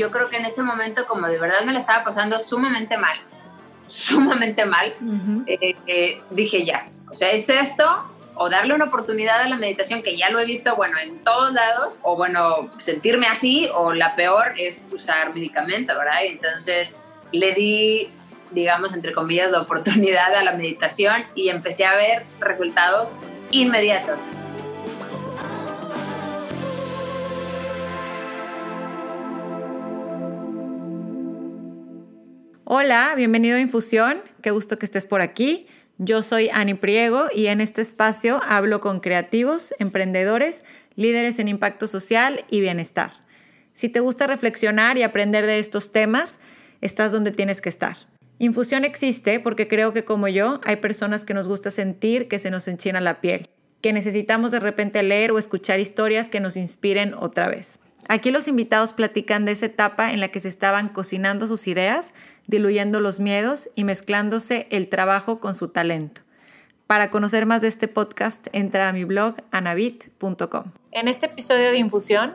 yo creo que en ese momento como de verdad me la estaba pasando sumamente mal, sumamente mal, eh, eh, dije ya, o sea, es esto, o darle una oportunidad a la meditación, que ya lo he visto, bueno, en todos lados, o bueno, sentirme así, o la peor es usar medicamento, ¿verdad? Entonces le di, digamos, entre comillas, la oportunidad a la meditación y empecé a ver resultados inmediatos. Hola, bienvenido a Infusión, qué gusto que estés por aquí. Yo soy Ani Priego y en este espacio hablo con creativos, emprendedores, líderes en impacto social y bienestar. Si te gusta reflexionar y aprender de estos temas, estás donde tienes que estar. Infusión existe porque creo que como yo hay personas que nos gusta sentir que se nos enchina la piel, que necesitamos de repente leer o escuchar historias que nos inspiren otra vez. Aquí los invitados platican de esa etapa en la que se estaban cocinando sus ideas diluyendo los miedos y mezclándose el trabajo con su talento. Para conocer más de este podcast, entra a mi blog anabit.com. En este episodio de Infusión,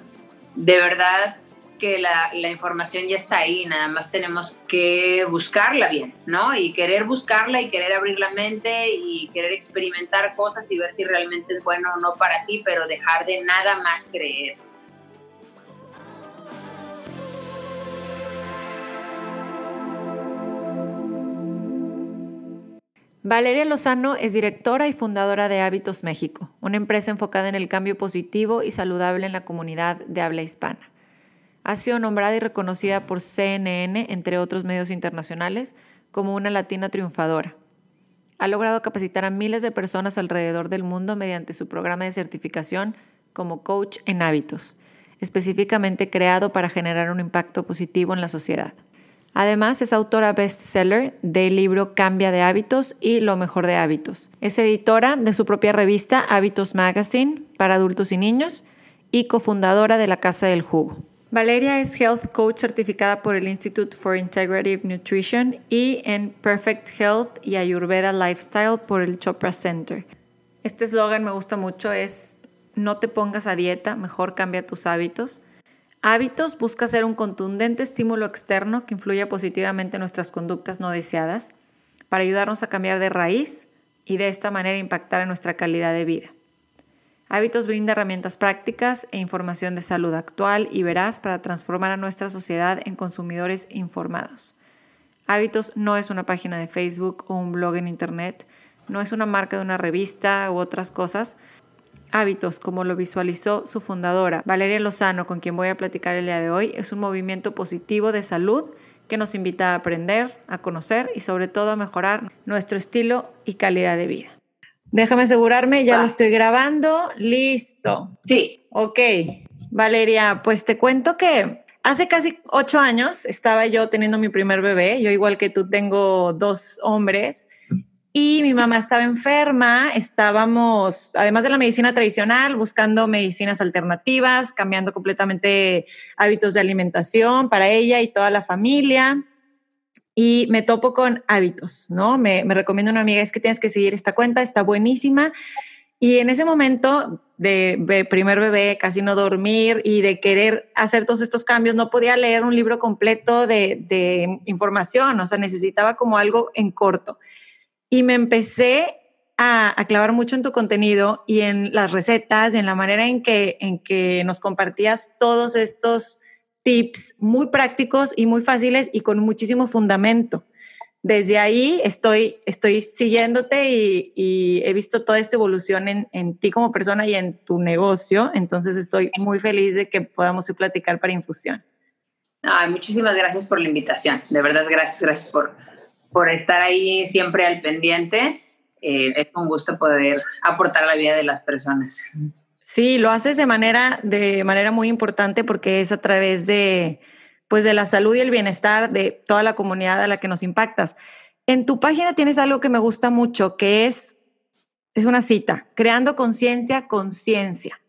de verdad que la, la, información ya está ahí, nada más tenemos que buscarla bien, ¿no? Y querer buscarla y querer abrir la mente y querer experimentar cosas y ver si realmente es bueno o no para ti, pero dejar de nada más creer. Valeria Lozano es directora y fundadora de Hábitos México, una empresa enfocada en el cambio positivo y saludable en la comunidad de habla hispana. Ha sido nombrada y reconocida por CNN, entre otros medios internacionales, como una latina triunfadora. Ha logrado capacitar a miles de personas alrededor del mundo mediante su programa de certificación como coach en hábitos, específicamente creado para generar un impacto positivo en la sociedad. Además, es autora bestseller del libro Cambia de hábitos y Lo mejor de hábitos. Es editora de su propia revista Hábitos Magazine para adultos y niños y cofundadora de la Casa del Jugo. Valeria es Health Coach certificada por el Institute for Integrative Nutrition y en Perfect Health y Ayurveda Lifestyle por el Chopra Center. Este eslogan me gusta mucho, es no te pongas a dieta, mejor cambia tus hábitos. Hábitos busca ser un contundente estímulo externo que influya positivamente en nuestras conductas no deseadas para ayudarnos a cambiar de raíz y de esta manera impactar en nuestra calidad de vida. Hábitos brinda herramientas prácticas e información de salud actual y veraz para transformar a nuestra sociedad en consumidores informados. Hábitos no es una página de Facebook o un blog en Internet, no es una marca de una revista u otras cosas, hábitos, como lo visualizó su fundadora, Valeria Lozano, con quien voy a platicar el día de hoy, es un movimiento positivo de salud que nos invita a aprender, a conocer y sobre todo a mejorar nuestro estilo y calidad de vida. Déjame asegurarme, ya lo estoy grabando. Listo. Sí. Ok. Valeria, pues te cuento que hace casi ocho años estaba yo teniendo mi primer bebé. Yo igual que tú tengo dos hombres y mi mamá estaba enferma, estábamos, además de la medicina tradicional, buscando medicinas alternativas, cambiando completamente hábitos de alimentación para ella y toda la familia. Y me topo con hábitos, ¿no? Me, me recomienda una amiga, es que tienes que seguir esta cuenta, está buenísima. Y en ese momento de, primer bebé, casi no dormir y de querer hacer todos estos cambios, no podía leer un libro completo de, de información, o sea, necesitaba como algo en corto y me empecé a, clavar mucho en tu contenido y en las recetas, en la manera en que, en que nos compartías todos estos tips muy prácticos y muy fáciles y con muchísimo fundamento. Desde ahí estoy, estoy siguiéndote y, he visto toda esta evolución en, en, ti como persona y en tu negocio. Entonces estoy muy feliz de que podamos platicar para Infusión. Ay, muchísimas gracias por la invitación. De verdad, gracias, gracias por, por estar ahí siempre al pendiente. Eh, es un gusto poder aportar a la vida de las personas. Sí, lo haces de manera, de manera muy importante porque es a través de, pues de la salud y el bienestar de toda la comunidad a la que nos impactas. En tu página tienes algo que me gusta mucho, que es, es una cita, creando conciencia, conciencia.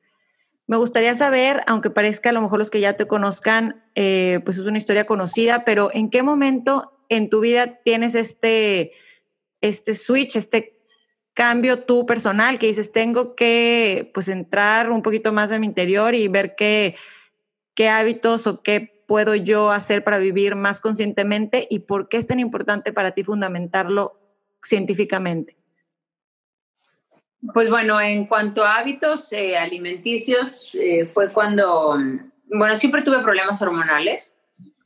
Me gustaría saber, aunque parezca a lo mejor los que ya te conozcan, eh, pues es una historia conocida, pero ¿en qué momento en tu vida tienes este, este switch, este cambio tú personal que dices, tengo que pues entrar un poquito más en mi interior y ver qué, qué hábitos o qué puedo yo hacer para vivir más conscientemente y por qué es tan importante para ti fundamentarlo científicamente? Pues bueno, en cuanto a hábitos eh, alimenticios, eh, fue cuando, bueno, siempre tuve problemas hormonales.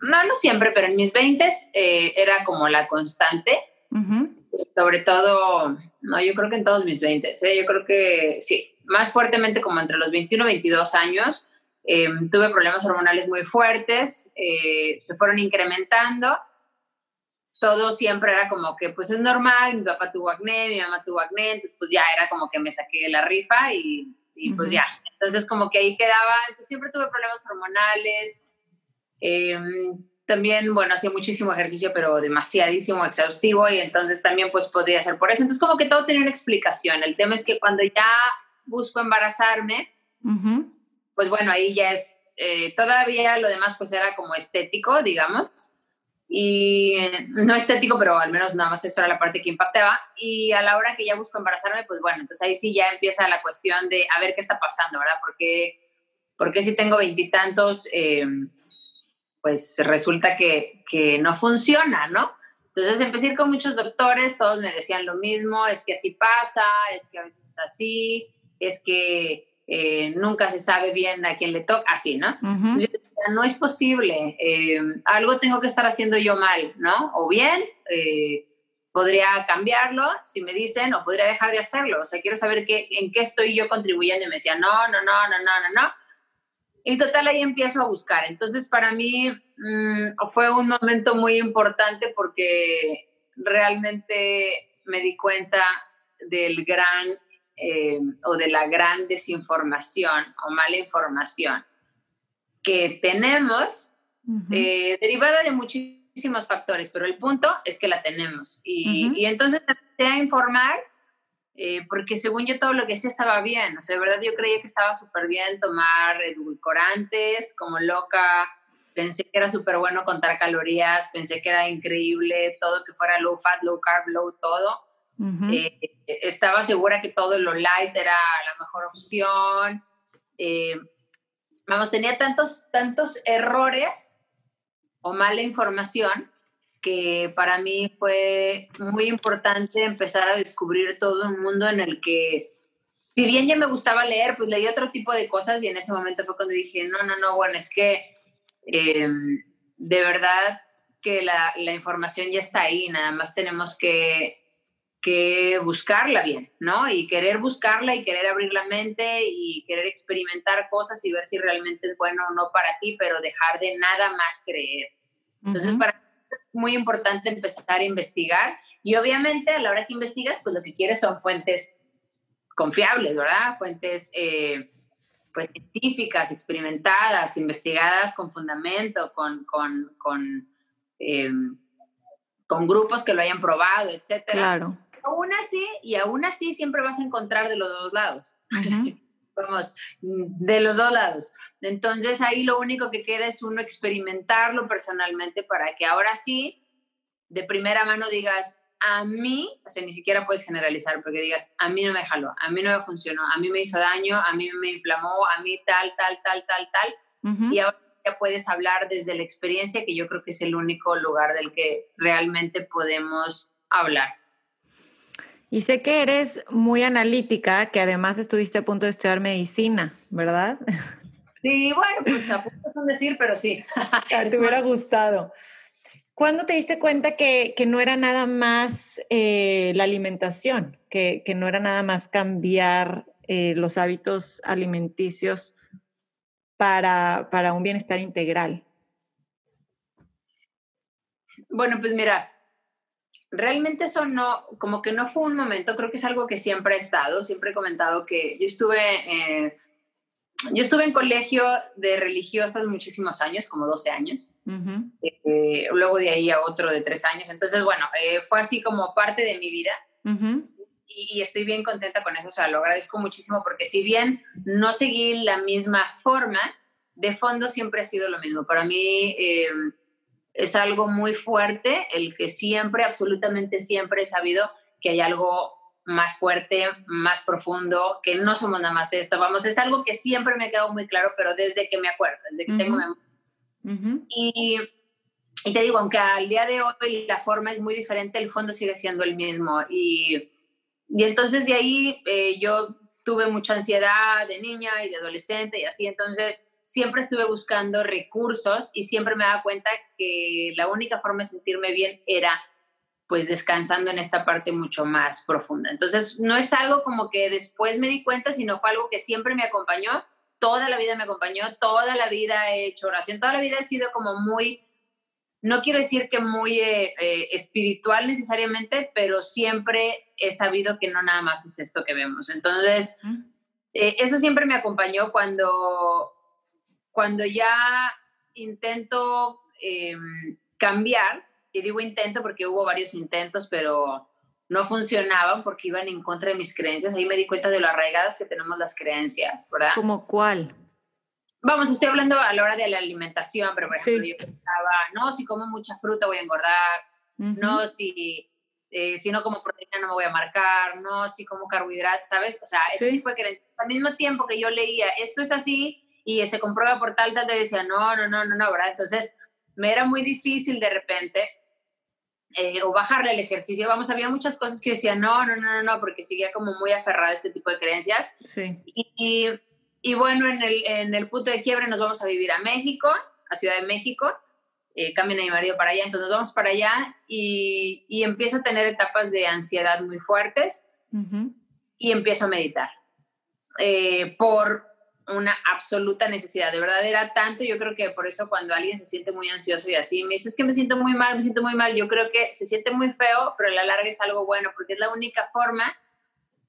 No, no siempre, pero en mis 20 eh, era como la constante. Sobre todo, no, yo creo que en todos mis 20, yo creo que sí, más fuertemente como entre los 21 y 22 años, tuve problemas hormonales muy fuertes, se fueron incrementando todo siempre era como que pues es normal, mi papá tuvo acné, mi mamá tuvo acné, entonces pues ya era como que me saqué la rifa y, y pues ya. Entonces como que ahí quedaba, entonces siempre tuve problemas hormonales. Em, también, bueno, hacía muchísimo ejercicio, pero demasiadísimo exhaustivo y entonces también pues podía ser por eso. Entonces como que todo tenía una explicación. El tema es que cuando ya busco embarazarme, pues bueno, ahí ya es, eh, todavía lo demás pues era como estético, digamos y no estético, pero al menos nada más eso era la parte que impactaba. Y a la hora que ya busco embarazarme, pues bueno, entonces ahí sí ya empieza la cuestión de a ver qué está pasando, ¿verdad? Porque, porque si tengo veintitantos, eh, pues resulta que, que no funciona, ¿no? Entonces empecé a ir con muchos doctores, todos me decían lo mismo, es que así pasa, es que a veces es así, es que eh, nunca se sabe bien a quién le toca, así, ¿no? no es posible, eh, algo tengo que estar haciendo yo mal, ¿no? O bien, eh, podría cambiarlo si me dicen, o podría dejar de hacerlo, o sea, quiero saber qué, en qué estoy yo contribuyendo y me decían, no, no, no, no, no, no, no. Y total ahí empiezo a buscar. Entonces, para mí mm, fue un momento muy importante porque realmente me di cuenta del gran eh, o de la gran desinformación o mala información que tenemos, eh, derivada de muchísimos factores, pero el punto es que la tenemos. Y, y entonces empecé a informar, eh, porque según yo todo lo que hacía estaba bien. O sea, de verdad yo creía que estaba súper bien tomar edulcorantes como loca. Pensé que era súper bueno contar calorías, pensé que era increíble todo que fuera low fat, low carb, low todo. Eh, estaba segura que todo lo light era la mejor opción. Eh, vamos, tenía tantos, tantos errores o mala información que para mí fue muy importante empezar a descubrir todo un mundo en el que, si bien ya me gustaba leer, pues leí otro tipo de cosas y en ese momento fue cuando dije, no, no, no, bueno, es que em, de verdad que la, la, información ya está ahí, nada más tenemos que que buscarla bien, ¿no? Y querer buscarla y querer abrir la mente y querer experimentar cosas y ver si realmente es bueno o no para ti, pero dejar de nada más creer. Entonces, para mí es muy importante empezar a investigar y obviamente a la hora que investigas, pues lo que quieres son fuentes confiables, ¿verdad? Fuentes eh, pues científicas, experimentadas, investigadas con fundamento, con, con, con, em, con grupos que lo hayan probado, etcétera. Claro aún así, y aún así siempre vas a encontrar de los dos lados. Vamos, de los dos lados. Entonces ahí lo único que queda es uno experimentarlo personalmente para que ahora sí, de primera mano digas, a mí, o sea, ni siquiera puedes generalizar porque digas, a mí no me jaló, a mí no me funcionó, a mí me hizo daño, a mí me inflamó, a mí tal, tal, tal, tal, tal. Y ahora ya puedes hablar desde la experiencia, que yo creo que es el único lugar del que realmente podemos hablar. Y sé que eres muy analítica, que además estuviste a punto de estudiar medicina, ¿verdad? Sí, bueno, pues a punto de decir, pero sí. Te hubiera gustado. ¿Cuándo te diste cuenta que, que no era nada más eh, la alimentación, que, que, no era nada más cambiar eh, los hábitos alimenticios para, para un bienestar integral? Bueno, pues mira, realmente eso no, como que no fue un momento, creo que es algo que siempre ha estado, siempre he comentado que yo estuve, eh, yo estuve en colegio de religiosas muchísimos años, como 12 años, eh, luego de ahí a otro de 3 años, entonces bueno, eh, fue así como parte de mi vida. y, y, estoy bien contenta con eso, o sea, lo agradezco muchísimo porque si bien no seguí la misma forma, de fondo siempre ha sido lo mismo. Para mí, es algo muy fuerte, el que siempre, absolutamente siempre he sabido que hay algo más fuerte, más profundo, que no somos nada más esto. Vamos, es algo que siempre me ha quedado muy claro, pero desde que me acuerdo, desde que tengo memoria. y, y, te digo, aunque al día de hoy la forma es muy diferente, el fondo sigue siendo el mismo. Y, y entonces de ahí eh, yo tuve mucha ansiedad de niña y de adolescente y así, entonces siempre estuve buscando recursos y siempre me daba cuenta que la única forma de sentirme bien era pues descansando en esta parte mucho más profunda. Entonces, no es algo como que después me di cuenta, sino fue algo que siempre me acompañó, toda la vida me acompañó, toda la vida he hecho oración, toda la vida he sido como muy, no quiero decir que muy eh, eh, espiritual necesariamente, pero siempre he sabido que no nada más es esto que vemos. Entonces, eh, eso siempre me acompañó cuando, cuando ya intento em, cambiar y digo intento porque hubo varios intentos, pero no funcionaban porque iban en contra de mis creencias. Ahí me di cuenta de lo arraigadas que tenemos las creencias, ¿verdad? ¿Como cuál? Vamos, estoy hablando a la hora de la alimentación, pero por ejemplo, yo pensaba, no, si como mucha fruta voy a engordar, no, si, eh, si no como proteína no me voy a marcar, no, si como carbohidratos, ¿sabes? O sea, ese tipo de creencias. Al mismo tiempo que yo leía, esto es así y se comprueba por tal, tal, te decía, no, no, no, no, no, ¿verdad? Entonces, me era muy difícil de repente eh, o bajarle el ejercicio. Vamos, había muchas cosas que yo decía, no, no, no, no, porque seguía como muy aferrada a este tipo de creencias. Sí. Y, y, bueno, en el, en el punto de quiebre nos vamos a vivir a México, a Ciudad de México. Eh, a mi marido para allá, entonces vamos para allá y, y empiezo a tener etapas de ansiedad muy fuertes y empiezo a meditar. Eh, por una absoluta necesidad. De verdad era tanto, yo creo que por eso cuando alguien se siente muy ansioso y así, me dice, es que me siento muy mal, me siento muy mal, yo creo que se siente muy feo, pero a la larga es algo bueno, porque es la única forma,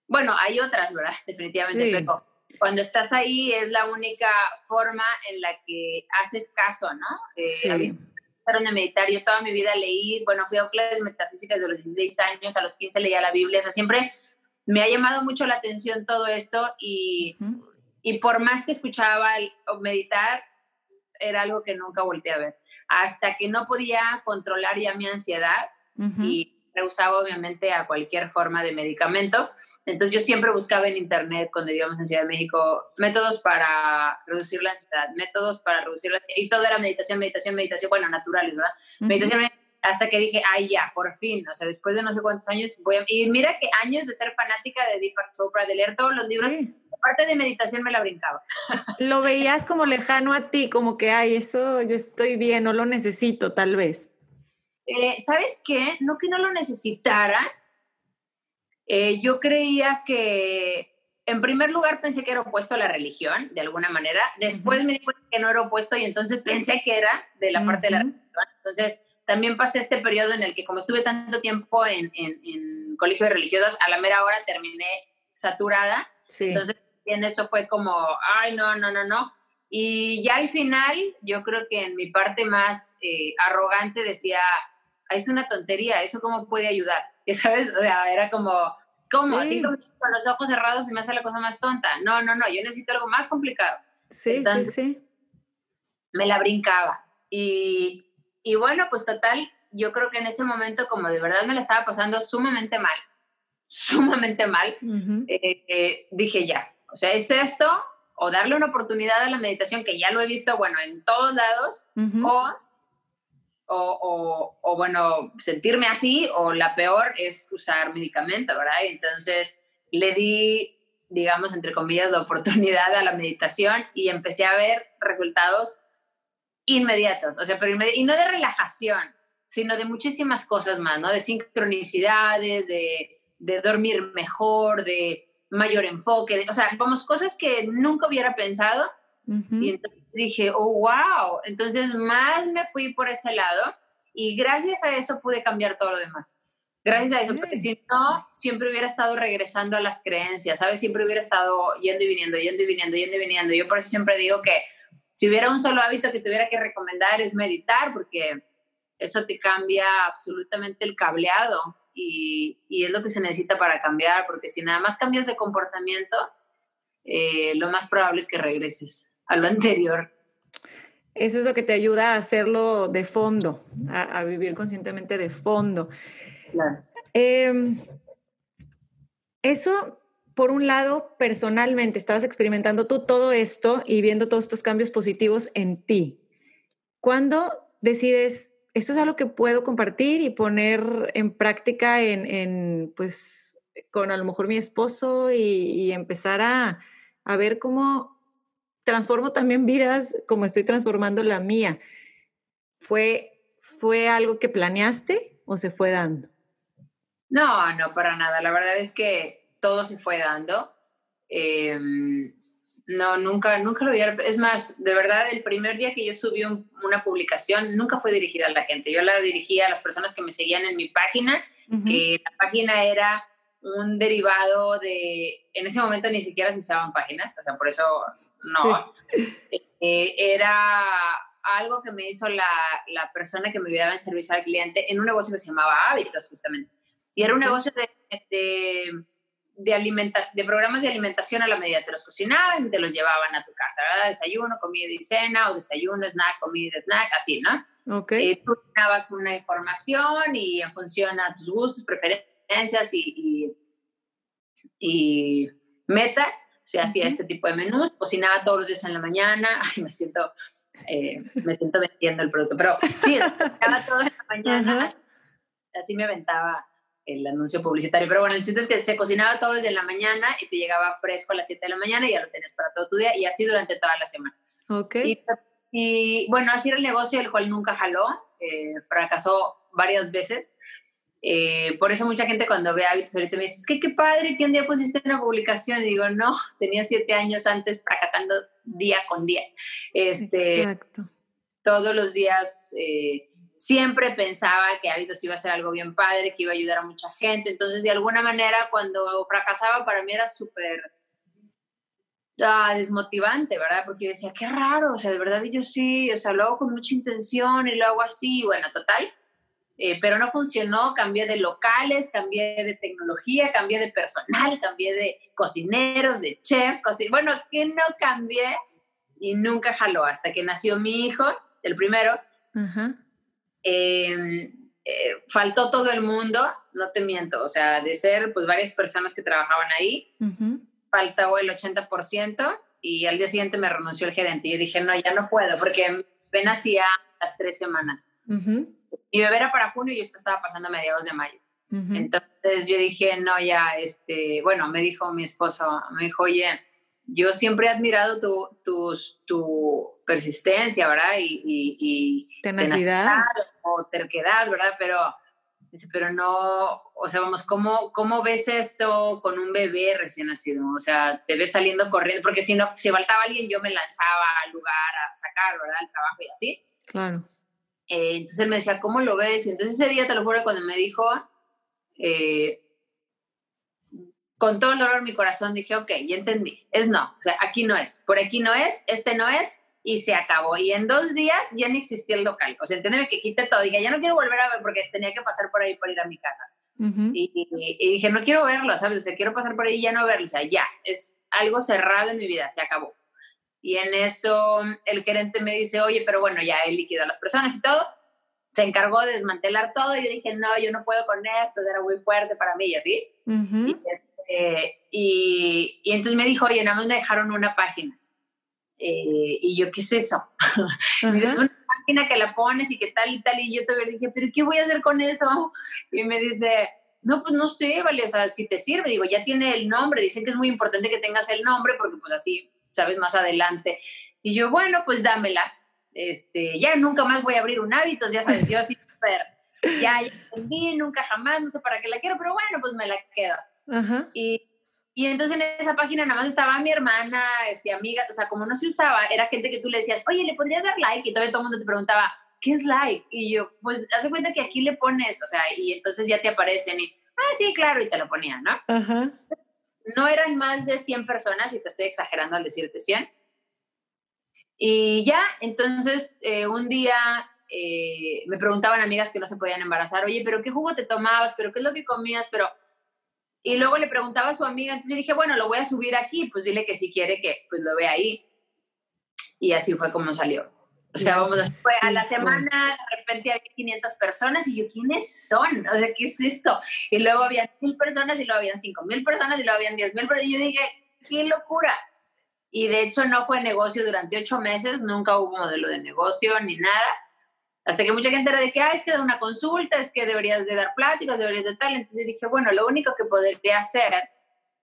bueno, hay otras, ¿verdad? Definitivamente, pero cuando estás ahí es la única forma en la que haces caso, ¿no? Eh, sí. A mí de meditar, yo toda mi vida leí, bueno, fui a clases metafísicas de los 16 años, a los 15 leía la Biblia, o sea, siempre me ha llamado mucho la atención todo esto y... Y por más que escuchaba o meditar, era algo que nunca volteé a ver. Hasta que no podía controlar ya mi ansiedad y rehusaba obviamente a cualquier forma de medicamento. Entonces yo siempre buscaba en internet cuando vivíamos en Ciudad de México métodos para reducir la ansiedad, métodos para reducir la ansiedad. Y todo era meditación, meditación, meditación, bueno, naturales, ¿verdad? Meditación, hasta que dije, ay, ya, por fin, o sea, después de no sé cuántos años, voy a... Y mira que años de ser fanática de Deepak Chopra, de leer todos los libros, aparte de meditación me la brincaba. Lo veías como lejano a ti, como que, ay, eso yo estoy bien, no lo necesito, tal vez. Eh, ¿Sabes qué? No que no lo necesitara, eh, yo creía que, en primer lugar, pensé que era opuesto a la religión, de alguna manera, después me di cuenta que no era opuesto y entonces pensé que era de la parte de la religión, entonces también pasé este periodo en el que como estuve tanto tiempo en, en, colegio de religiosas, a la mera hora terminé saturada. Entonces, en eso fue como, ay, no, no, no, no. Y ya al final, yo creo que en mi parte más eh, arrogante decía, es una tontería, ¿eso cómo puede ayudar? ¿Sabes? O sea, era como, ¿cómo? Así con los ojos cerrados se me hace la cosa más tonta. No, no, no, yo necesito algo más complicado. Sí, sí, sí. Me la brincaba. Y, y bueno, pues total, yo creo que en ese momento, como de verdad me la estaba pasando sumamente mal, sumamente mal, eh, eh, dije ya, o sea, es esto, o darle una oportunidad a la meditación, que ya lo he visto, bueno, en todos lados, o, o, o, bueno, sentirme así, o la peor es usar medicamento, ¿verdad? entonces le di, digamos, entre comillas, la oportunidad a la meditación y empecé a ver resultados inmediatos, o sea, pero y no de relajación, sino de muchísimas cosas más, ¿no? De sincronicidades, de, de dormir mejor, de mayor enfoque, o sea, vamos, cosas que nunca hubiera pensado. Y entonces dije, oh, wow, entonces más me fui por ese lado y gracias a eso pude cambiar todo lo demás. Gracias a eso, porque si no, siempre hubiera estado regresando a las creencias, ¿sabes? Siempre hubiera estado yendo y viniendo, yendo y viniendo, yendo y viniendo. Yo por eso siempre digo que si hubiera un solo hábito que tuviera que recomendar es meditar, porque eso te cambia absolutamente el cableado y, y, es lo que se necesita para cambiar, porque si nada más cambias de comportamiento, eh, lo más probable es que regreses a lo anterior. Eso es lo que te ayuda a hacerlo de fondo, a, vivir conscientemente de fondo. Claro. Eh, eso por un lado, personalmente, estabas experimentando tú todo esto y viendo todos estos cambios positivos en ti. ¿cuándo decides, esto es algo que puedo compartir y poner en práctica en, pues, con a lo mejor mi esposo y, empezar a, a ver cómo transformo también vidas como estoy transformando la mía? ¿Fue, fue algo que planeaste o se fue dando? No, no, para nada. La verdad es que todo se fue dando. Em, no, nunca, nunca lo hubiera. Es más, de verdad, el primer día que yo subí una publicación nunca fue dirigida a la gente. Yo la dirigía a las personas que me seguían en mi página, que la página era un derivado de. En ese momento ni siquiera se usaban páginas, o sea, por eso no. Eh, era algo que me hizo la, la, persona que me ayudaba en servicio al cliente en un negocio que se llamaba Hábitos, justamente. Y era un negocio de, de, de, de programas de alimentación a la medida. Te los cocinabas y te los llevaban a tu casa, ¿verdad? Desayuno, comida y cena, o desayuno, snack, comida y snack, así, ¿no? Ok. Eh, tú dabas una información y en función a tus gustos, preferencias y, y, y metas, se hacía este tipo de menús, cocinaba todos los días en la mañana, ay, me siento, eh, me siento vendiendo el producto, pero sí, cocinaba todo en la mañana, así me aventaba el anuncio publicitario, pero bueno, el chiste es que se cocinaba todo desde la mañana y te llegaba fresco a las 7 de la mañana y ya lo tenías para todo tu día y así durante toda la semana. Ok. Y, bueno, así era el negocio, el cual nunca jaló, eh, fracasó varias veces, eh, por eso mucha gente cuando ve hábitos ahorita me dice, es que qué padre que un día pusiste una publicación. Y digo, no, tenía siete años antes fracasando día con día. Este, Exacto. Todos los días eh, siempre pensaba que hábitos iba a ser algo bien padre, que iba a ayudar a mucha gente. Entonces, de alguna manera, cuando fracasaba, para mí era súper ah, desmotivante, ¿verdad? Porque yo decía, qué raro, o sea, de verdad yo sí, o sea, lo hago con mucha intención y lo hago así. Bueno, total eh, pero no funcionó, cambié de locales, cambié de tecnología, cambié de personal, cambié de cocineros, de chef, bueno, que no cambié y nunca jaló hasta que nació mi hijo, el primero. Eh, faltó todo el mundo, no te miento, o sea, de ser pues varias personas que trabajaban ahí, faltó el 80% y al día siguiente me renunció el gerente y yo dije, no, ya no puedo porque apenas hacía las tres semanas. Mi bebé era para junio y esto estaba pasando a mediados de mayo. Entonces yo dije, no, ya, este, bueno, me dijo mi esposo, me dijo, oye, yo siempre he admirado tu, tu, tu persistencia, ¿verdad? Y, y, tenacidad. o terquedad, ¿verdad? Pero, pero no, o sea, vamos, ¿cómo, ¿cómo ves esto con un bebé recién nacido? O sea, te ves saliendo corriendo, porque si no, si faltaba alguien, yo me lanzaba al lugar a sacar, ¿verdad? El trabajo y así. Claro. Eh, entonces él me decía, ¿cómo lo ves? entonces ese día, te lo juro, cuando me dijo, eh, con todo el dolor en mi corazón, dije, ok, ya entendí, es no, o sea, aquí no es, por aquí no es, este no es, y se acabó. Y en dos días ya no existía el local. O sea, entiéndeme que quité todo. Dije, ya no quiero volver a ver porque tenía que pasar por ahí para ir a mi casa. y, dije, no quiero verlo, ¿sabes? O sea, quiero pasar por ahí y ya no verlo. O sea, ya, es algo cerrado en mi vida, se acabó. Y en eso el gerente me dice, oye, pero bueno, ya he liquidado a las personas y todo. Se encargó de desmantelar todo. Y yo dije, no, yo no puedo con esto, era muy fuerte para mí y así. Este, y, y, entonces me dijo, oye, nada más me dejaron una página. Eh, y yo, ¿qué es eso? dice, es una página que la pones y que tal y tal. Y yo todavía dije, ¿pero qué voy a hacer con eso? Y me dice, no, pues no sé, vale, o sea, si te sirve, digo, ya tiene el nombre. Dicen que es muy importante que tengas el nombre porque pues así sabes, más adelante. Y yo, bueno, pues dámela. Este, ya nunca más voy a abrir un hábito, ya sabes, yo así, pero ya, ya entendí, nunca jamás, no sé para qué la quiero, pero bueno, pues me la quedo. Y, y entonces en esa página nada más estaba mi hermana, este, amiga, o sea, como no se usaba, era gente que tú le decías, oye, ¿le podrías dar like? Y todavía todo el mundo te preguntaba, ¿qué es like? Y yo, pues, hace cuenta que aquí le pones, o sea, y entonces ya te aparecen y, ah, sí, claro, y te lo ponían, ¿no? Ajá no eran más de 100 personas, y te estoy exagerando al decirte 100. Y ya, entonces eh, un día eh, me preguntaban amigas que no se podían embarazar, oye, pero ¿qué jugo te tomabas? ¿Pero qué es lo que comías? Pero... Y luego le preguntaba a su amiga, entonces dije, bueno, lo voy a subir aquí, pues dile que si quiere que pues lo vea ahí. Y así fue como salió. O sea, vamos, fue a la semana, de repente había 500 personas y yo, ¿quiénes son? O sea, ¿qué es esto? Y luego había mil personas y luego habían cinco mil personas y luego habían diez mil, pero yo dije, qué locura. y de hecho no fue negocio durante ocho meses, nunca hubo modelo de negocio ni nada. Hasta que mucha gente era de que, ah, es que da una consulta, es que deberías de dar pláticas, deberías de tal. Entonces dije, bueno, lo único que podría hacer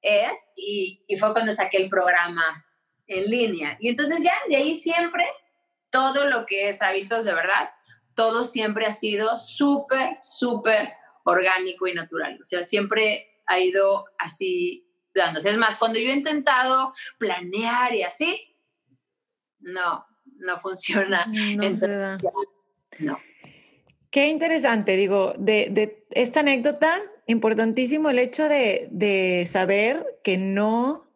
es, y, y fue cuando saqué el programa en línea. Y entonces ya, de ahí siempre, todo lo que es hábitos de verdad, todo siempre ha sido súper, súper orgánico y natural. O sea, siempre ha ido así dándose. Es más, cuando yo he intentado planear y así, no, no funciona. No da. No. Qué interesante, digo, de, esta anécdota, importantísimo el hecho de, de saber que no,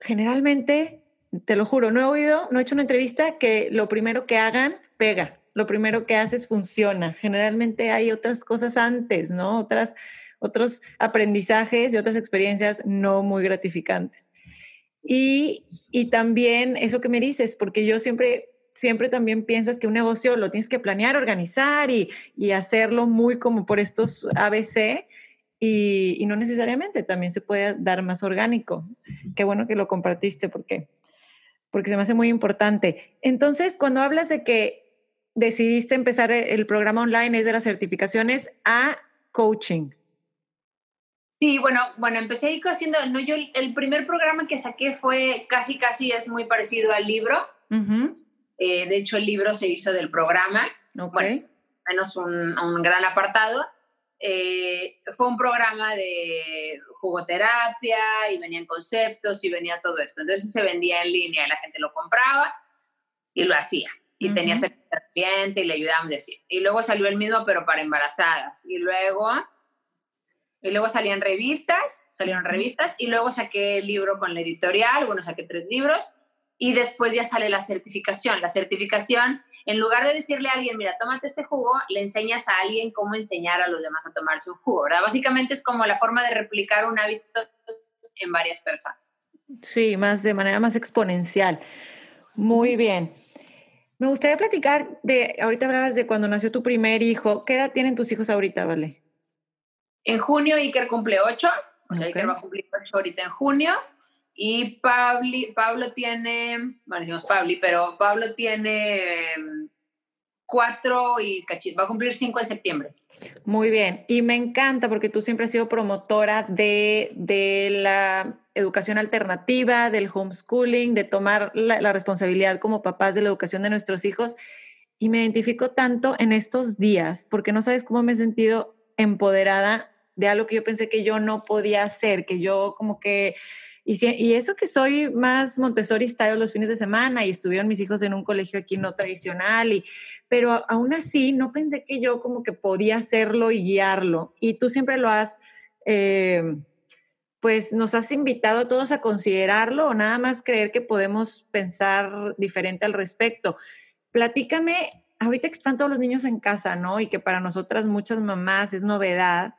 generalmente, te lo juro, no he oído, no he hecho una entrevista que lo primero que hagan pega, lo primero que haces funciona. Generalmente hay otras cosas antes, ¿no? Otras otros aprendizajes y otras experiencias no muy gratificantes. Y, y también eso que me dices, porque yo siempre siempre también piensas que un negocio lo tienes que planear, organizar y, y hacerlo muy como por estos ABC y, y, no necesariamente, también se puede dar más orgánico. Qué bueno que lo compartiste porque, porque se me hace muy importante. Entonces, cuando hablas de que decidiste empezar el programa online, es de las certificaciones a coaching. Sí, bueno, bueno, empecé haciendo, no, yo el, primer programa que saqué fue casi, casi es muy parecido al libro. Eh, de hecho, el libro se hizo del programa. Okay. menos un, un, gran apartado. Eh, fue un programa de jugoterapia y venían conceptos y venía todo esto. Entonces se vendía en línea y la gente lo compraba y lo hacía. Y uh -huh. tenía cliente y le ayudábamos a decir. Y luego salió el mismo, pero para embarazadas. Y luego y luego salían revistas, salieron revistas y luego saqué el libro con la editorial, bueno, saqué tres libros y después ya sale la certificación. La certificación, en lugar de decirle a alguien, mira, tómate este jugo, le enseñas a alguien cómo enseñar a los demás a tomarse un jugo, ¿verdad? Básicamente es como la forma de replicar un hábito en varias personas. Sí, más de manera más exponencial. Muy bien. Me gustaría platicar de, ahorita hablabas de cuando nació tu primer hijo. ¿Qué edad tienen tus hijos ahorita, Vale? En junio Iker cumple 8, o sea, okay. Iker va a cumplir 8 ahorita en junio. Y Pablo tiene, bueno, decimos Pabli, pero Pablo tiene 4 y cachito, va a cumplir 5 en septiembre. Muy bien, y me encanta porque tú siempre has sido promotora de, de la educación alternativa, del homeschooling, de tomar la, la responsabilidad como papás de la educación de nuestros hijos. Y me identifico tanto en estos días porque no sabes cómo me he sentido empoderada de algo que yo pensé que yo no podía hacer, que yo como que... Y, si, y eso que soy más Montessori style los fines de semana y estuvieron mis hijos en un colegio aquí no tradicional, y, pero aún así no pensé que yo como que podía hacerlo y guiarlo. Y tú siempre lo has, eh, pues nos has invitado a todos a considerarlo o nada más creer que podemos pensar diferente al respecto. Platícame, ahorita que están todos los niños en casa, ¿no? Y que para nosotras muchas mamás es novedad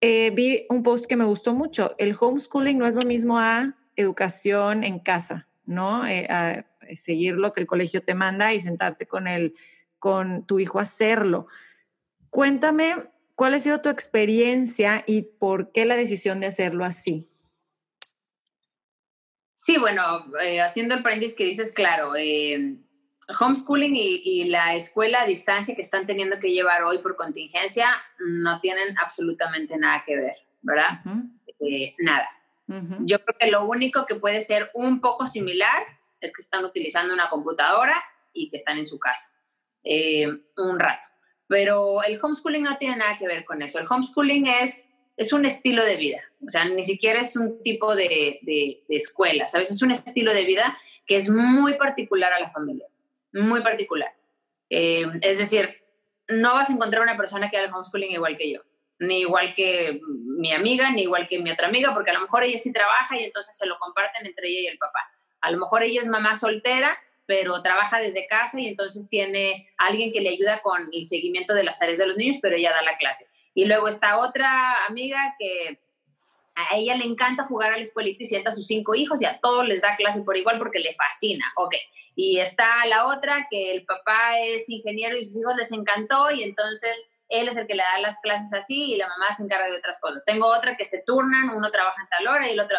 eh, vi un post que me gustó mucho. El homeschooling no es lo mismo a educación en casa, ¿no? Eh, a seguir lo que el colegio te manda y sentarte con, el, con tu hijo a hacerlo. Cuéntame cuál ha sido tu experiencia y por qué la decisión de hacerlo así. Sí, bueno, eh, haciendo el paréntesis que dices, claro, homeschooling y, y, la escuela a distancia que están teniendo que llevar hoy por contingencia no tienen absolutamente nada que ver, ¿verdad? Uh -huh. eh, nada. Uh -huh. Yo creo que lo único que puede ser un poco similar es que están utilizando una computadora y que están en su casa eh, un rato. Pero el homeschooling no tiene nada que ver con eso. El homeschooling es, es un estilo de vida. O sea, ni siquiera es un tipo de, de, de escuela, ¿sabes? Es un estilo de vida que es muy particular a la familia muy particular. Eh, es decir, no vas a encontrar una persona que haga homeschooling igual que yo, ni igual que mi amiga, ni igual que mi otra amiga, porque a lo mejor ella sí trabaja y entonces se lo comparten entre ella y el papá. A lo mejor ella es mamá soltera, pero trabaja desde casa y entonces tiene alguien que le ayuda con el seguimiento de las tareas de los niños, pero ella da la clase. Y luego está otra amiga que a ella le encanta jugar a la escuelita y sienta a sus cinco hijos y a todos les da clase por igual porque le fascina. Ok. Y está la otra que el papá es ingeniero y sus hijos les encantó y entonces él es el que le da las clases así y la mamá se encarga de otras cosas. Tengo otra que se turnan, uno trabaja en tal hora y el otro.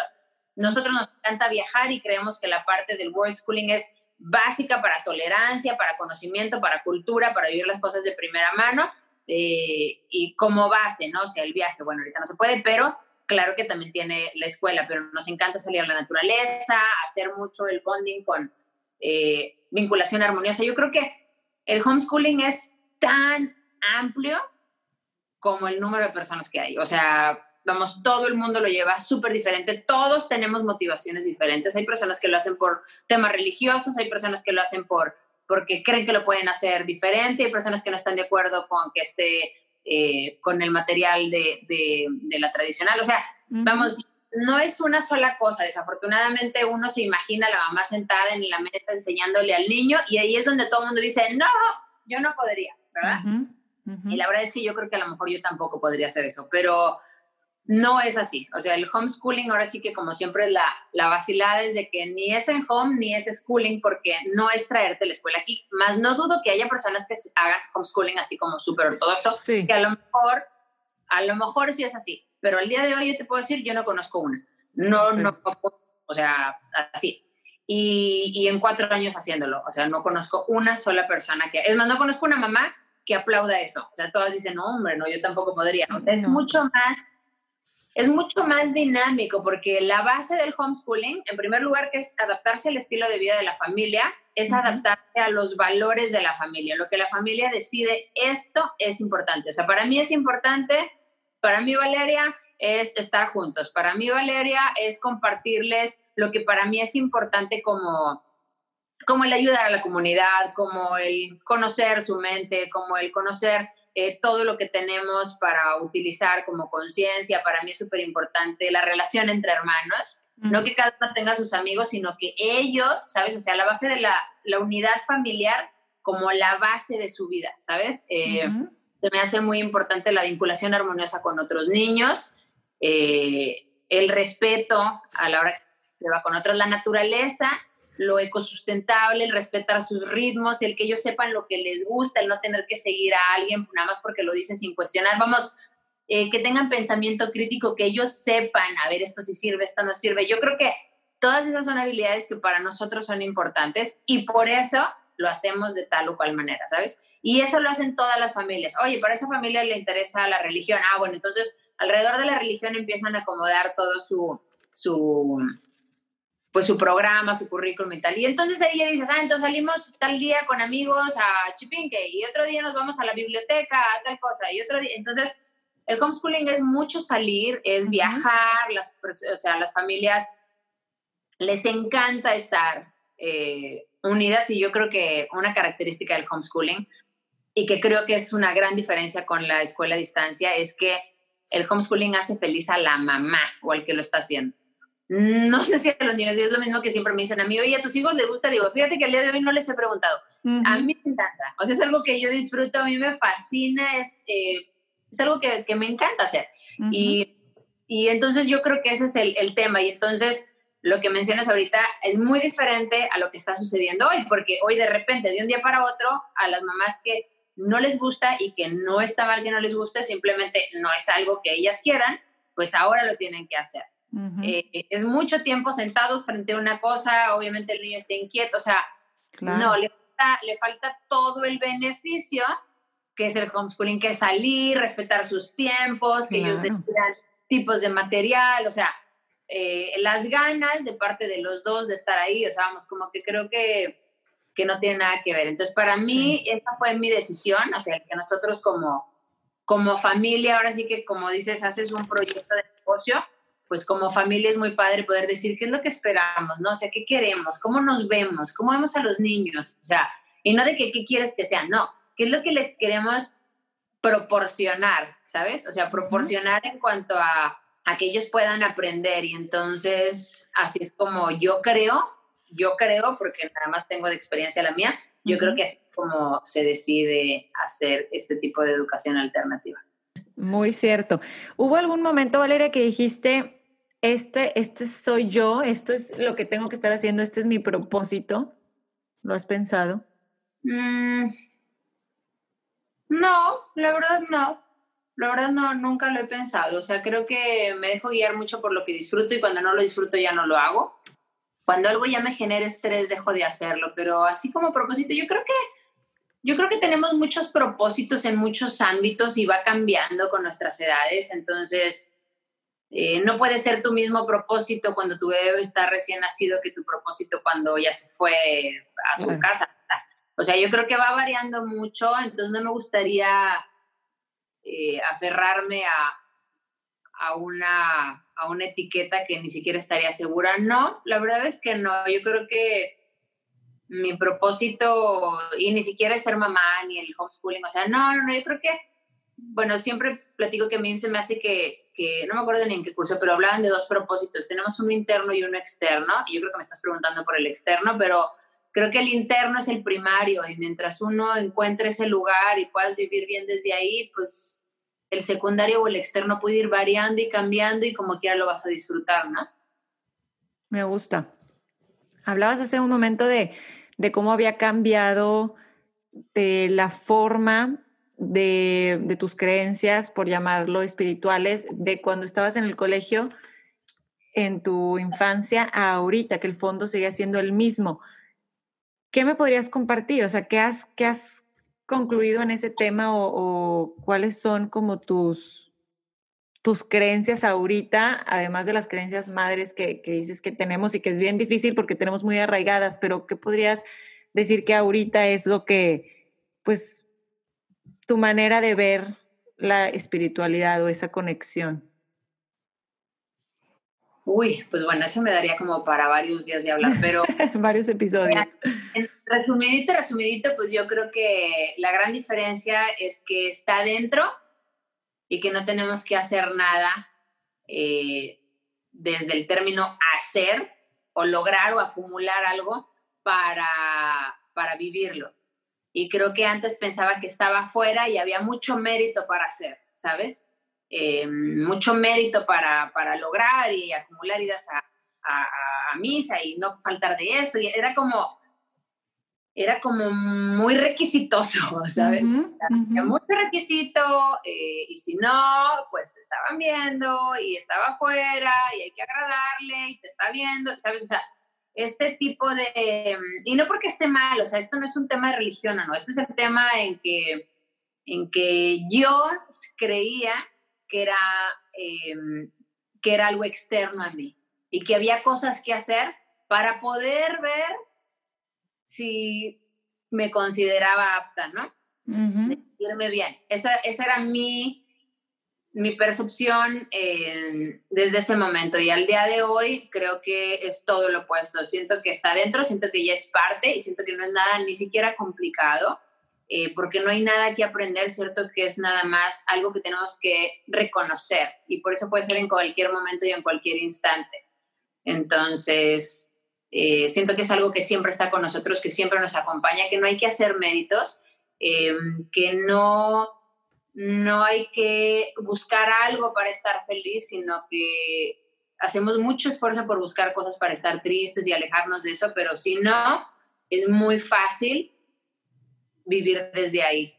nosotros nos encanta viajar y creemos que la parte del world schooling es básica para tolerancia, para conocimiento, para cultura, para vivir las cosas de primera mano eh, y como base, ¿no? O sea, el viaje, bueno, ahorita no se puede, pero claro que también tiene la escuela, pero nos encanta salir a la naturaleza, hacer mucho el bonding con eh, vinculación armoniosa. Yo creo que el homeschooling es tan amplio como el número de personas que hay. O sea, vamos, todo el mundo lo lleva súper diferente, todos tenemos motivaciones diferentes. Hay personas que lo hacen por temas religiosos, hay personas que lo hacen por porque creen que lo pueden hacer diferente, hay personas que no están de acuerdo con que esté eh, con el material de, de, la tradicional. O sea, vamos, no es una sola cosa. Desafortunadamente uno se imagina a la mamá sentada en la mesa enseñándole al niño y ahí es donde todo el mundo dice, no, yo no podría, ¿verdad? Y la verdad es que yo creo que a lo mejor yo tampoco podría hacer eso, pero no es así. O sea, el homeschooling ahora sí que como siempre la, la vacilada es de que ni es en home ni es schooling porque no es traerte la escuela aquí. Más no dudo que haya personas que hagan homeschooling así como súper ortodoxo, que a lo mejor, a lo mejor sí es así. Pero al día de hoy yo te puedo decir, yo no conozco una. No, no, o sea, así. Y, y, en cuatro años haciéndolo. O sea, no conozco una sola persona que... Es más, no conozco una mamá que aplauda eso. O sea, todas dicen, no, hombre, no, yo tampoco podría. O sea, es mucho más es mucho más dinámico porque la base del homeschooling, en primer lugar, que es adaptarse al estilo de vida de la familia, es adaptarse a los valores de la familia. Lo que la familia decide, esto es importante. O sea, para mí es importante, para mí Valeria es estar juntos, para mí Valeria es compartirles lo que para mí es importante como como el ayudar a la comunidad, como el conocer su mente, como el conocer eh, todo lo que tenemos para utilizar como conciencia. Para mí es súper importante la relación entre hermanos. No que cada uno tenga sus amigos, sino que ellos, ¿sabes? O sea, la base de la, la unidad familiar como la base de su vida, ¿sabes? Eh, se me hace muy importante la vinculación armoniosa con otros niños, eh, el respeto a la hora que se va con otros, la naturaleza lo ecosustentable, el respetar sus ritmos, el que ellos sepan lo que les gusta, el no tener que seguir a alguien nada más porque lo dicen sin cuestionar. Vamos, eh, que tengan pensamiento crítico, que ellos sepan, a ver, esto sí sirve, esto no sirve. Yo creo que todas esas son habilidades que para nosotros son importantes y por eso lo hacemos de tal o cual manera, ¿sabes? Y eso lo hacen todas las familias. Oye, para esa familia le interesa la religión. Ah, bueno, entonces alrededor de la religión empiezan a acomodar todo su, su pues su programa, su currículum y tal. Y entonces ahí le dices, ah, entonces salimos tal día con amigos a Chipinque y otro día nos vamos a la biblioteca, a tal cosa, y otro día, entonces el homeschooling es mucho salir, es viajar, las, o sea, las familias les encanta estar eh, unidas y yo creo que una característica del homeschooling y que creo que es una gran diferencia con la escuela a distancia es que el homeschooling hace feliz a la mamá o al que lo está haciendo no sé si a los niños es lo mismo que siempre me dicen a mí, oye, ¿a tus hijos les gusta? Digo, fíjate que al día de hoy no les he preguntado. A mí me encanta. O sea, es algo que yo disfruto, a mí me fascina, es, eh, es algo que, que, me encanta hacer. y, y, entonces yo creo que ese es el, el, tema. Y entonces lo que mencionas ahorita es muy diferente a lo que está sucediendo hoy, porque hoy de repente, de un día para otro, a las mamás que no les gusta y que no está mal que no les guste, simplemente no es algo que ellas quieran, pues ahora lo tienen que hacer. Eh, es mucho tiempo sentados frente a una cosa, obviamente el niño está inquieto, o sea, no, le falta, le falta todo el beneficio que es el homeschooling, que es salir, respetar sus tiempos, que ellos decidan tipos de material, o sea, eh, las ganas de parte de los dos de estar ahí, o sea, vamos, como que creo que, que no tiene nada que ver. Entonces, para mí, esta fue mi decisión, o sea, que nosotros como, como familia, ahora sí que, como dices, haces un proyecto de negocio, pues como familia es muy padre poder decir qué es lo que esperamos, ¿no? O sea, qué queremos, cómo nos vemos, cómo vemos a los niños, o sea, y no de que qué quieres que sean, no, qué es lo que les queremos proporcionar, ¿sabes? O sea, proporcionar en cuanto a, a que ellos puedan aprender. Y entonces así es como yo creo, yo creo, porque nada más tengo de experiencia la mía, yo creo que así es como se decide hacer este tipo de educación alternativa. Muy cierto. ¿Hubo algún momento, Valeria, que dijiste, este, este soy yo, esto es lo que tengo que estar haciendo, este es mi propósito. ¿Lo has pensado? Mm, no, la verdad no. la verdad no, nunca lo he pensado. O sea, creo que me dejo guiar mucho por lo que disfruto y cuando no lo disfruto ya no lo hago. Cuando algo ya me genera estrés, dejo de hacerlo. Pero así como propósito, yo creo que yo creo que tenemos muchos propósitos en muchos ámbitos y va cambiando con nuestras edades. Entonces, eh, no puede ser tu mismo propósito cuando tu bebé está recién nacido que tu propósito cuando ya se fue a su casa. O sea, yo creo que va variando mucho, entonces no me gustaría eh, aferrarme a, a, una, a una etiqueta que ni siquiera estaría segura. No, la verdad es que no. Yo creo que mi propósito, y ni siquiera es ser mamá ni el homeschooling, o sea, no, no, no, yo creo que, bueno, siempre platico que a mí se me hace que, que, no me acuerdo ni en qué curso, pero hablaban de dos propósitos. Tenemos uno interno y uno externo, y yo creo que me estás preguntando por el externo, pero creo que el interno es el primario y mientras uno encuentre ese lugar y puedas vivir bien desde ahí, pues el secundario o el externo puede ir variando y cambiando y como quiera lo vas a disfrutar, ¿no? Me gusta. Hablabas hace un momento de, de cómo había cambiado de la forma de, tus creencias, por llamarlo espirituales, de cuando estabas en el colegio, en tu infancia, a ahorita, que el fondo sigue siendo el mismo. ¿Qué me podrías compartir? O sea, ¿qué has, qué has concluido en ese tema o, cuáles son como tus, tus creencias ahorita, además de las creencias madres que, que, dices que tenemos y que es bien difícil porque tenemos muy arraigadas, pero ¿qué podrías decir que ahorita es lo que, pues, tu manera de ver la espiritualidad o esa conexión? Uy, pues bueno, eso me daría como para varios días de hablar, pero... varios episodios. resumidito, resumidito, pues yo creo que la gran diferencia es que está dentro y que no tenemos que hacer nada eh, desde el término hacer o lograr o acumular algo para, para vivirlo. Y creo que antes pensaba que estaba afuera y había mucho mérito para hacer, ¿sabes? Eh, mucho mérito para, para, lograr y acumular idas a, a, misa y no faltar de esto. Y era como, era como muy requisitoso, ¿sabes? Mucho requisito eh, y si no, pues te estaban viendo y estaba afuera y hay que agradarle y te está viendo, ¿sabes? O sea, este tipo de... Y no porque esté mal, o sea, esto no es un tema de religión, no, este es el tema en que, en que yo creía que era, em, que era algo externo a mí y que había cosas que hacer para poder ver si me consideraba apta, ¿no? Irme bien. Esa, esa, era mi, mi percepción desde ese momento y al día de hoy creo que es todo lo opuesto. Siento que está dentro, siento que ya es parte y siento que no es nada ni siquiera complicado eh, porque no hay nada que aprender, ¿cierto? Que es nada más algo que tenemos que reconocer y por eso puede ser en cualquier momento y en cualquier instante. Entonces, eh, siento que es algo que siempre está con nosotros, que siempre nos acompaña, que no hay que hacer méritos, eh, que no, no hay que buscar algo para estar feliz, sino que hacemos mucho esfuerzo por buscar cosas para estar tristes y alejarnos de eso, pero si no, es muy fácil vivir desde ahí.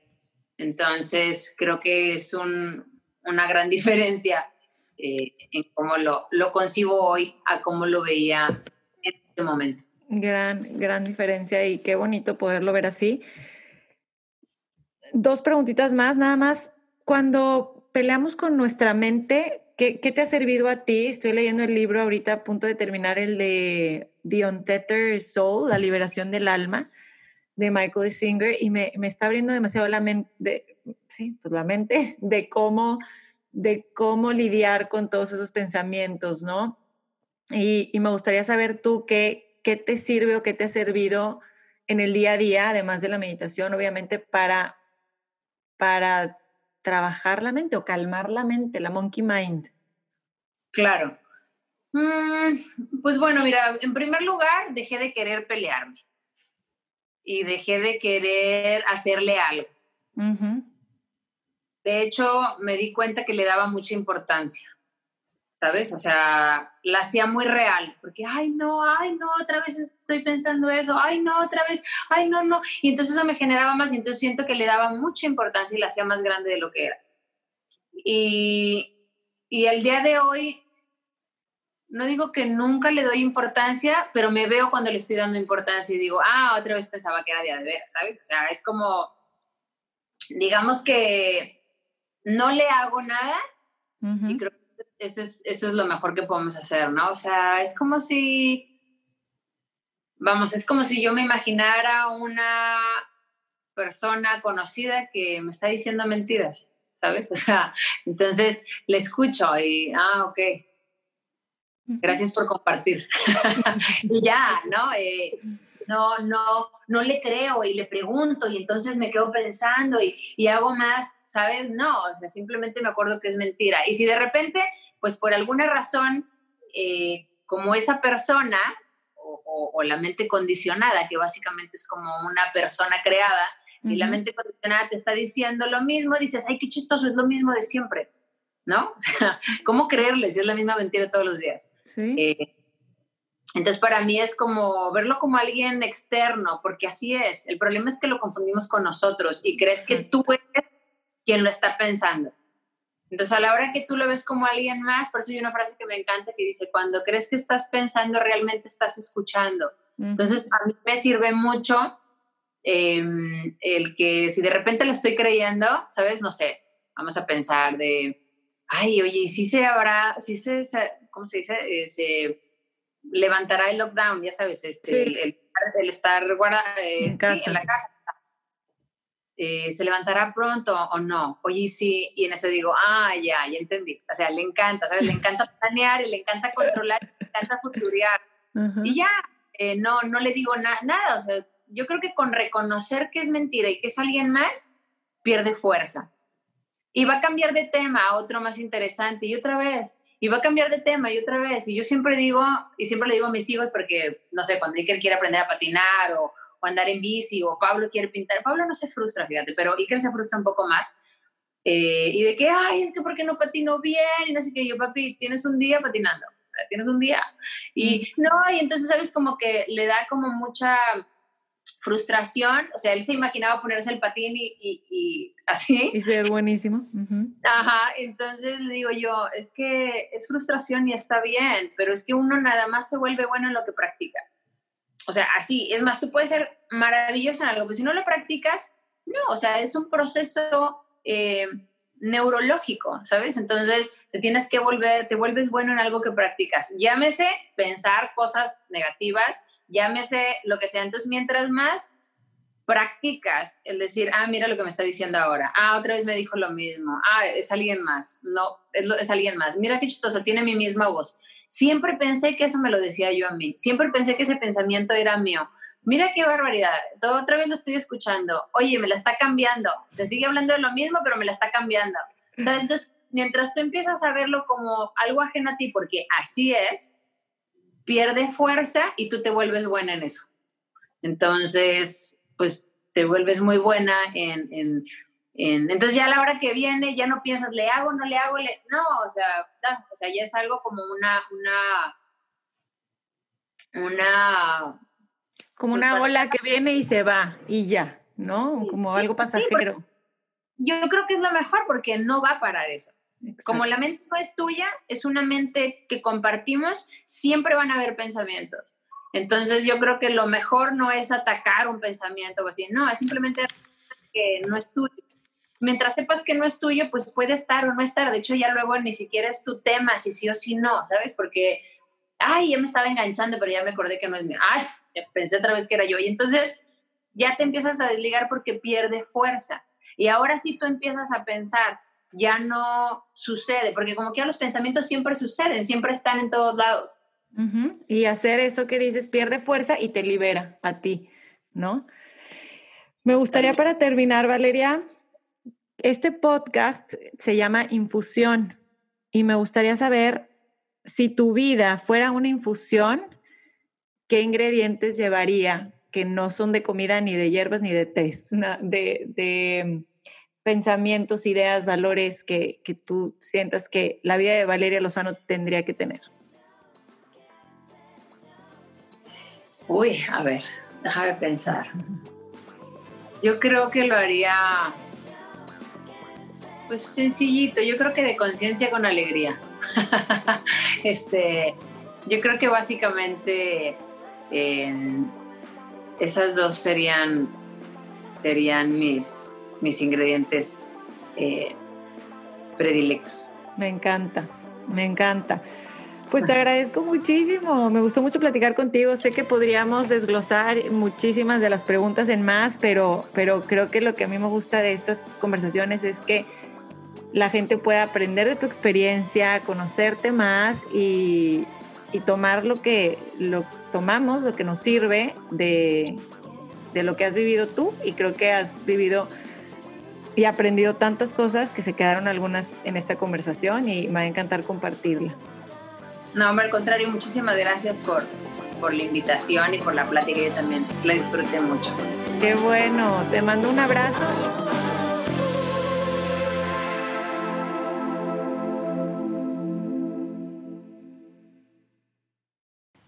Entonces, creo que es una gran diferencia eh, en cómo lo, lo concibo hoy a cómo lo veía en ese momento. Gran, gran diferencia y qué bonito poderlo ver así. Dos preguntitas más, nada más. Cuando peleamos con nuestra mente, ¿qué, ¿qué, te ha servido a ti? Estoy leyendo el libro ahorita a punto de terminar el de The Untethered Soul, la liberación del alma de Michael Singer y me, me está abriendo demasiado la mente, sí, pues la mente de cómo, de cómo lidiar con todos esos pensamientos, ¿no? Y, y, me gustaría saber tú qué, qué te sirve o qué te ha servido en el día a día, además de la meditación, obviamente, para, para trabajar la mente o calmar la mente, la monkey mind. Claro. Mm, pues bueno, mira, en primer lugar, dejé de querer pelearme y dejé de querer hacerle algo. De hecho, me di cuenta que le daba mucha importancia, ¿sabes? O sea, la hacía muy real, porque, ay, no, ay, no, otra vez estoy pensando eso, ay, no, otra vez, ay, no, no. Y entonces eso me generaba más y entonces siento que le daba mucha importancia y la hacía más grande de lo que era. Y, y el día de hoy, no digo que nunca le doy importancia, pero me veo cuando le estoy dando importancia y digo, ah, otra vez pensaba que era día de ver, ¿sabes? O sea, es como, digamos que no le hago nada y creo que eso es, eso es lo mejor que podemos hacer, ¿no? O sea, es como si, vamos, es como si yo me imaginara una persona conocida que me está diciendo mentiras, ¿sabes? O sea, entonces le escucho y, ah, ok, gracias por compartir. y ya, ¿no? Eh, no, no, no le creo y le pregunto y entonces me quedo pensando y, y, hago más, ¿sabes? No, o sea, simplemente me acuerdo que es mentira. Y si de repente, pues por alguna razón, eh, como esa persona o, o, la mente condicionada, que básicamente es como una persona creada, y la mente condicionada te está diciendo lo mismo, dices, ay, qué chistoso, es lo mismo de siempre, ¿no? O sea, ¿cómo creerle si es la misma mentira todos los días? Sí. Eh, entonces, para mí es como verlo como alguien externo, porque así es. El problema es que lo confundimos con nosotros y crees que tú eres quien lo está pensando. Entonces, a la hora que tú lo ves como alguien más, por eso hay una frase que me encanta que dice, cuando crees que estás pensando, realmente estás escuchando. Entonces, a mí me sirve mucho em, el que si de repente lo estoy creyendo, ¿sabes? No sé, vamos a pensar de, ay, oye, si se habrá, si se, ¿cómo se dice? Eh, se levantará el lockdown, ya sabes, este, el, estar eh, en, casa. en la casa. Eh, ¿Se levantará pronto o no? Oye, sí, y en eso digo, ah, ya, ya entendí. O sea, le encanta, ¿sabes? Le encanta planear y le encanta controlar, le encanta futurear. Y ya, eh, no, no le digo nada. O sea, yo creo que con reconocer que es mentira y que es alguien más, pierde fuerza. Y va a cambiar de tema a otro más interesante. Y otra vez, y va a cambiar de tema y otra vez. Y yo siempre digo, y siempre le digo a mis hijos, porque, no sé, cuando Iker quiere aprender a patinar o, andar en bici o Pablo quiere pintar, Pablo no se frustra, fíjate, pero Iker se frustra un poco más. Eh, y de que, ay, es que porque no patino bien, y no sé qué, yo, papi, tienes un día patinando, tienes un día. Y no, y entonces, ¿sabes? Como que le da como mucha frustración, o sea, él se imaginaba ponerse el patín y, y, así. Y ser buenísimo. Ajá, entonces le digo yo, es que es frustración y está bien, pero es que uno nada más se vuelve bueno en lo que practica. O sea, así, es más, tú puedes ser maravilloso en algo, pero si no lo practicas, no, o sea, es un proceso eh, neurológico, ¿sabes? Entonces te tienes que volver, te vuelves bueno en algo que practicas. Llámese pensar cosas negativas, llámese lo que sea. Entonces, mientras más practicas el decir, ah, mira lo que me está diciendo ahora, ah, otra vez me dijo lo mismo, ah, es alguien más, no, es, es alguien más, mira qué chistoso, tiene mi misma voz. Siempre pensé que eso me lo decía yo a mí, siempre pensé que ese pensamiento era mío. Mira qué barbaridad, Todo, otra vez lo estoy escuchando, oye, me la está cambiando, se sigue hablando de lo mismo, pero me la está cambiando. Entonces, mientras tú empiezas a verlo como algo ajeno a ti, porque así es, pierde fuerza y tú te vuelves buena en eso. Entonces, pues te vuelves muy buena en, en, entonces ya a la hora que viene ya no piensas, le hago, no le hago, le, no, o sea, ya, o sea, ya es algo como una, una, una... Como una pues, ola que viene y se va y ya, ¿no? Como algo pasajero. yo creo que es lo mejor porque no va a parar eso. Como la mente no es tuya, es una mente que compartimos, siempre van a haber pensamientos. Entonces yo creo que lo mejor no es atacar un pensamiento o así, no, es simplemente que no es tuyo. Mientras sepas que no es tuyo, pues puede estar o no estar. De hecho, ya luego ni siquiera es tu tema, si sí o si no, ¿sabes? Porque, ay, ya me estaba enganchando, pero ya me acordé que no es mío. Ay, pensé otra vez que era yo. Y entonces ya te empiezas a desligar porque pierde fuerza. Y ahora sí tú empiezas a pensar, ya no sucede, porque como que los pensamientos siempre suceden, siempre están en todos lados. Y hacer eso que dices pierde fuerza y te libera a ti, ¿no? Me gustaría para terminar, Valeria, este podcast se llama Infusión y me gustaría saber si tu vida fuera una infusión, ¿qué ingredientes llevaría que no son de comida ni de hierbas ni de té, de, de pensamientos, ideas, valores que, tú sientas que la vida de Valeria Lozano tendría que tener? Uy, a ver, déjame pensar. Yo creo que lo haría pues sencillito, yo creo que de conciencia con alegría. este, yo creo que básicamente esas dos serían, serían mis, mis ingredientes eh, predilectos. Me encanta, me encanta. Pues te agradezco muchísimo, me gustó mucho platicar contigo. Sé que podríamos desglosar muchísimas de las preguntas en más, pero, pero creo que lo que a mí me gusta de estas conversaciones es que la gente pueda aprender de tu experiencia, conocerte más y, y tomar lo que lo tomamos, lo que nos sirve de, de lo que has vivido tú. Y creo que has vivido y aprendido tantas cosas que se quedaron algunas en esta conversación y me va a encantar compartirla. No, hombre, al contrario, muchísimas gracias por, por la invitación y por la plática. Yo también la disfruté mucho. Qué bueno, te mando un abrazo.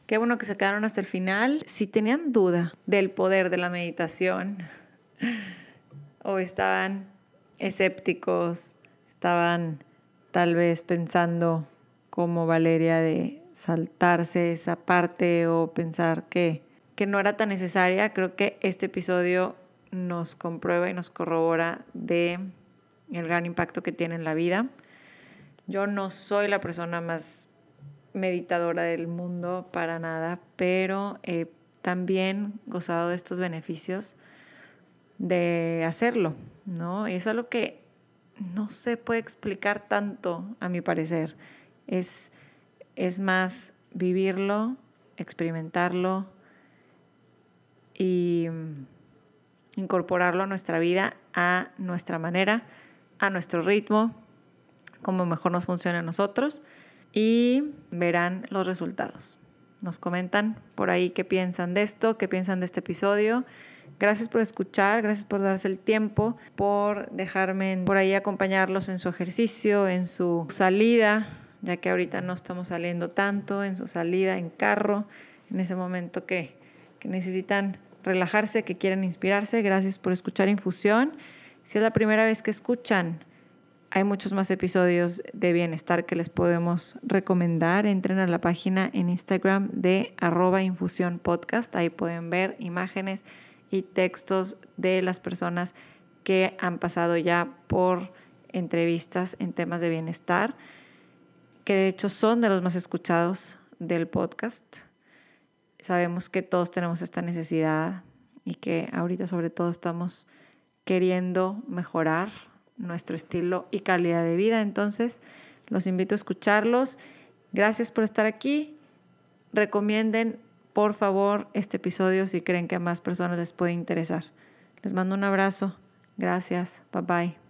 Qué bueno que se quedaron hasta el final. Si tenían duda del poder de la meditación o estaban escépticos, estaban tal vez pensando como Valeria de saltarse esa parte o pensar que, que no era tan necesaria, creo que este episodio nos comprueba y nos corrobora de el gran impacto que tiene en la vida. Yo no soy la persona más meditadora del mundo para nada, pero he también gozado de estos beneficios de hacerlo, ¿no? Es algo que no se puede explicar tanto, a mi parecer es, es más vivirlo, experimentarlo y mm, incorporarlo a nuestra vida a nuestra manera, a nuestro ritmo, como mejor nos funciona a nosotros y verán los resultados. Nos comentan por ahí qué piensan de esto, qué piensan de este episodio. Gracias por escuchar, gracias por darse el tiempo, por dejarme por ahí acompañarlos en su ejercicio, en su salida ya que ahorita no estamos saliendo tanto en su salida en carro, en ese momento que, que necesitan relajarse, que quieren inspirarse. Gracias por escuchar Infusión. Si es la primera vez que escuchan, hay muchos más episodios de bienestar que les podemos recomendar. Entren a la página en Instagram de arroba infusión podcast. Ahí pueden ver imágenes y textos de las personas que han pasado ya por entrevistas en temas de bienestar que de hecho son de los más escuchados del podcast. Sabemos que todos tenemos esta necesidad y que ahorita sobre todo estamos queriendo mejorar nuestro estilo y calidad de vida. Entonces, los invito a escucharlos. Gracias por estar aquí. Recomienden, por favor, este episodio si creen que a más personas les puede interesar. Les mando un abrazo. Gracias. Bye bye.